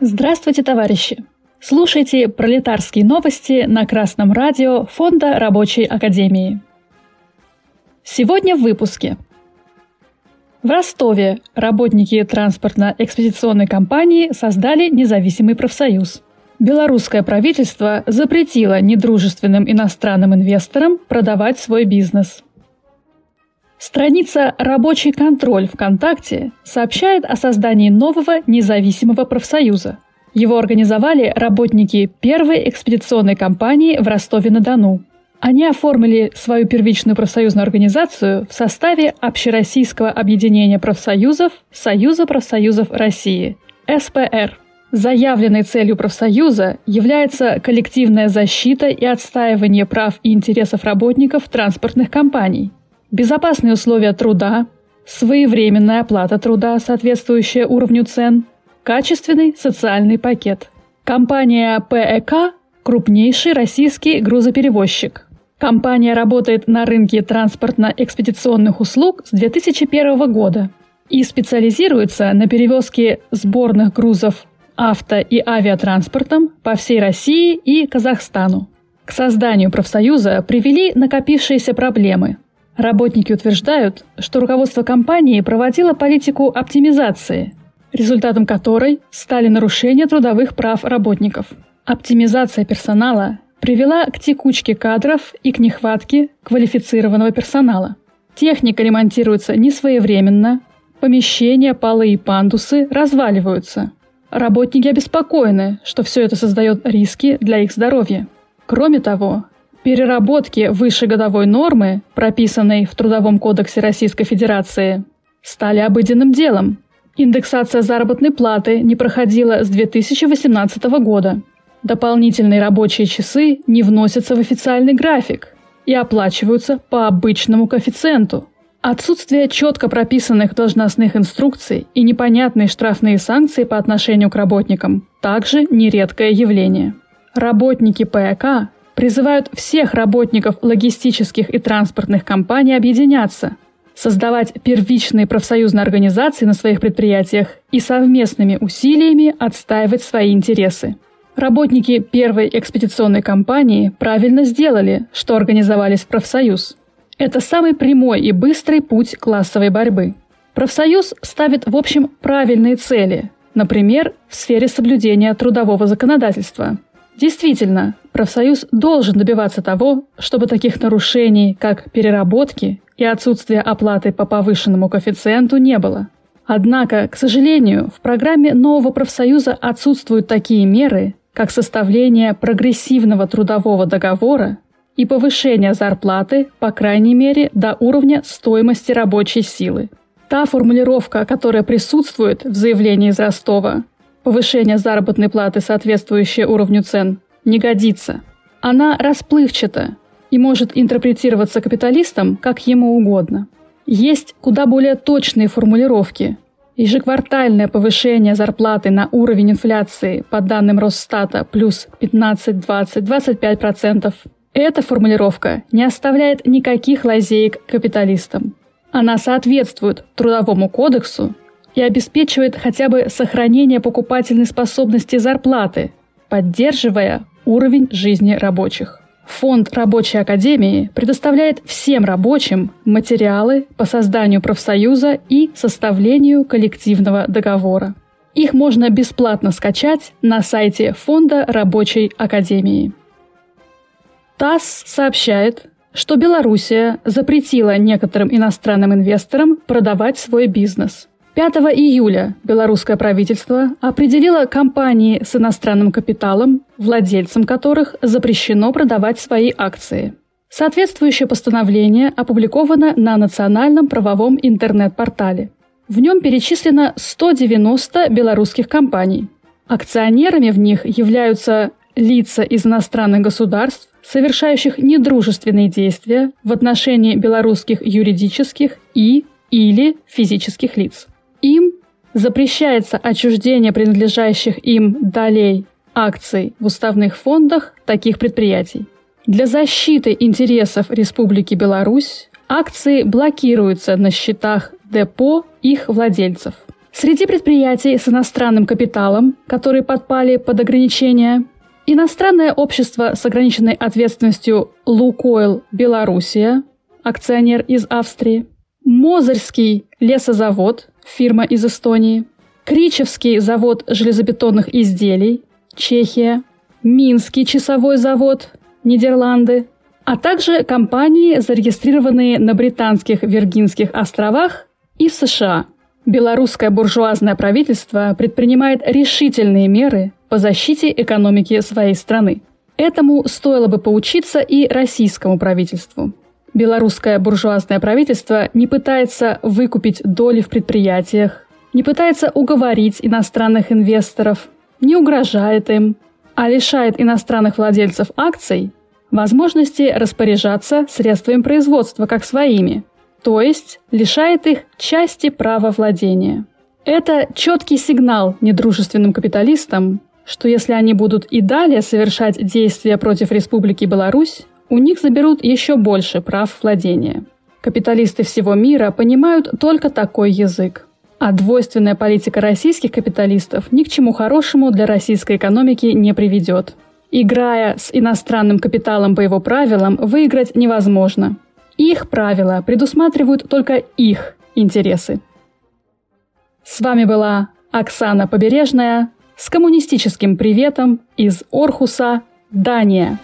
Здравствуйте, товарищи! Слушайте пролетарские новости на Красном радио Фонда Рабочей Академии. Сегодня в выпуске. В Ростове работники транспортно-экспедиционной компании создали независимый профсоюз. Белорусское правительство запретило недружественным иностранным инвесторам продавать свой бизнес – Страница «Рабочий контроль ВКонтакте» сообщает о создании нового независимого профсоюза. Его организовали работники первой экспедиционной компании в Ростове-на-Дону. Они оформили свою первичную профсоюзную организацию в составе Общероссийского объединения профсоюзов Союза профсоюзов России – СПР. Заявленной целью профсоюза является коллективная защита и отстаивание прав и интересов работников транспортных компаний – безопасные условия труда, своевременная оплата труда, соответствующая уровню цен, качественный социальный пакет. Компания ПЭК – крупнейший российский грузоперевозчик. Компания работает на рынке транспортно-экспедиционных услуг с 2001 года и специализируется на перевозке сборных грузов авто- и авиатранспортом по всей России и Казахстану. К созданию профсоюза привели накопившиеся проблемы – Работники утверждают, что руководство компании проводило политику оптимизации, результатом которой стали нарушения трудовых прав работников. Оптимизация персонала привела к текучке кадров и к нехватке квалифицированного персонала. Техника ремонтируется несвоевременно, помещения, полы и пандусы разваливаются. Работники обеспокоены, что все это создает риски для их здоровья. Кроме того, Переработки выше годовой нормы, прописанной в Трудовом кодексе Российской Федерации, стали обыденным делом. Индексация заработной платы не проходила с 2018 года. Дополнительные рабочие часы не вносятся в официальный график и оплачиваются по обычному коэффициенту. Отсутствие четко прописанных должностных инструкций и непонятные штрафные санкции по отношению к работникам – также нередкое явление. Работники ПЭК призывают всех работников логистических и транспортных компаний объединяться, создавать первичные профсоюзные организации на своих предприятиях и совместными усилиями отстаивать свои интересы. Работники первой экспедиционной компании правильно сделали, что организовались в профсоюз. Это самый прямой и быстрый путь классовой борьбы. Профсоюз ставит, в общем, правильные цели, например, в сфере соблюдения трудового законодательства – Действительно, профсоюз должен добиваться того, чтобы таких нарушений, как переработки и отсутствие оплаты по повышенному коэффициенту, не было. Однако, к сожалению, в программе нового профсоюза отсутствуют такие меры, как составление прогрессивного трудового договора и повышение зарплаты, по крайней мере, до уровня стоимости рабочей силы. Та формулировка, которая присутствует в заявлении из Ростова, повышение заработной платы, соответствующее уровню цен, не годится. Она расплывчата и может интерпретироваться капиталистом как ему угодно. Есть куда более точные формулировки. Ежеквартальное повышение зарплаты на уровень инфляции по данным Росстата плюс 15, 20, 25%. Эта формулировка не оставляет никаких лазеек капиталистам. Она соответствует Трудовому кодексу и обеспечивает хотя бы сохранение покупательной способности зарплаты, поддерживая уровень жизни рабочих. Фонд Рабочей Академии предоставляет всем рабочим материалы по созданию профсоюза и составлению коллективного договора. Их можно бесплатно скачать на сайте Фонда Рабочей Академии. ТАСС сообщает, что Белоруссия запретила некоторым иностранным инвесторам продавать свой бизнес – 5 июля белорусское правительство определило компании с иностранным капиталом, владельцам которых запрещено продавать свои акции. Соответствующее постановление опубликовано на национальном правовом интернет-портале. В нем перечислено 190 белорусских компаний. Акционерами в них являются лица из иностранных государств, совершающих недружественные действия в отношении белорусских юридических и или физических лиц. Им запрещается отчуждение принадлежащих им долей акций в уставных фондах таких предприятий. Для защиты интересов Республики Беларусь акции блокируются на счетах депо их владельцев. Среди предприятий с иностранным капиталом, которые подпали под ограничения, иностранное общество с ограниченной ответственностью «Лукойл Белоруссия», акционер из Австрии, Мозырский лесозавод, фирма из Эстонии, Кричевский завод железобетонных изделий, Чехия, Минский часовой завод, Нидерланды, а также компании, зарегистрированные на Британских Виргинских островах и в США. Белорусское буржуазное правительство предпринимает решительные меры по защите экономики своей страны. Этому стоило бы поучиться и российскому правительству. Белорусское буржуазное правительство не пытается выкупить доли в предприятиях, не пытается уговорить иностранных инвесторов, не угрожает им, а лишает иностранных владельцев акций возможности распоряжаться средствами производства как своими, то есть лишает их части права владения. Это четкий сигнал недружественным капиталистам, что если они будут и далее совершать действия против Республики Беларусь, у них заберут еще больше прав владения. Капиталисты всего мира понимают только такой язык. А двойственная политика российских капиталистов ни к чему хорошему для российской экономики не приведет. Играя с иностранным капиталом по его правилам, выиграть невозможно. Их правила предусматривают только их интересы. С вами была Оксана Побережная с коммунистическим приветом из Орхуса, Дания.